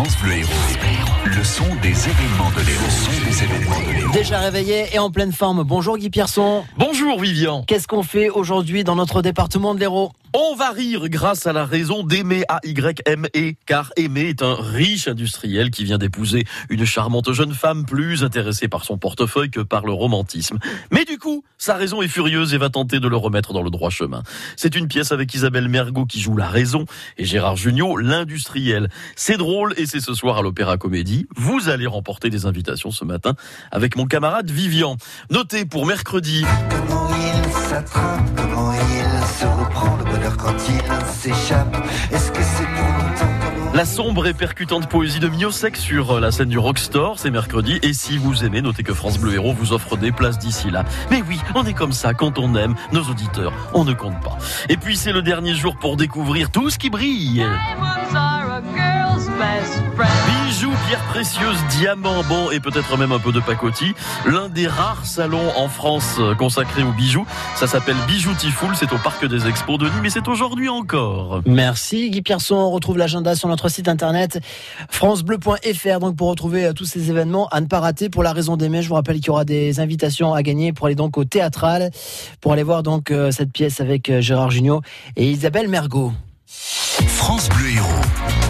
France Bleu Héros. Le son des événements de l'Héros. Le son des événements de l'Héros. Déjà réveillé et en pleine forme. Bonjour Guy Pierson. Bonjour Vivian. Qu'est-ce qu'on fait aujourd'hui dans notre département de l'Hérault On va rire grâce à la raison d'aimer A-Y-M-E, car Aimé est un riche industriel qui vient d'épouser une charmante jeune femme plus intéressée par son portefeuille que par le romantisme. Mais du coup, sa raison est furieuse et va tenter de le remettre dans le droit chemin. C'est une pièce avec Isabelle Mergot qui joue la raison et Gérard Jugnot l'industriel. C'est drôle et c'est ce soir à l'Opéra Comédie. Vous allez remporter des invitations ce matin avec mon camarade Vivian. Notez pour mercredi. La sombre et percutante poésie de Miosek sur la scène du Rockstore, c'est mercredi. Et si vous aimez, notez que France Bleu Héros vous offre des places d'ici là. Mais oui, on est comme ça quand on aime nos auditeurs. On ne compte pas. Et puis c'est le dernier jour pour découvrir tout ce qui brille. Bijoux, pierres précieuses, diamants, bon et peut-être même un peu de pacotille. L'un des rares salons en France euh, consacrés aux bijoux. Ça s'appelle Bijoutiful, c'est au Parc des Expos de Nîmes, mais c'est aujourd'hui encore. Merci Guy Pierson. On retrouve l'agenda sur notre site internet francebleu.fr donc pour retrouver euh, tous ces événements à ne pas rater pour la raison d'aimer. Je vous rappelle qu'il y aura des invitations à gagner pour aller donc au théâtral pour aller voir donc euh, cette pièce avec Gérard Jugnot et Isabelle Mergot. France Bleu Héros.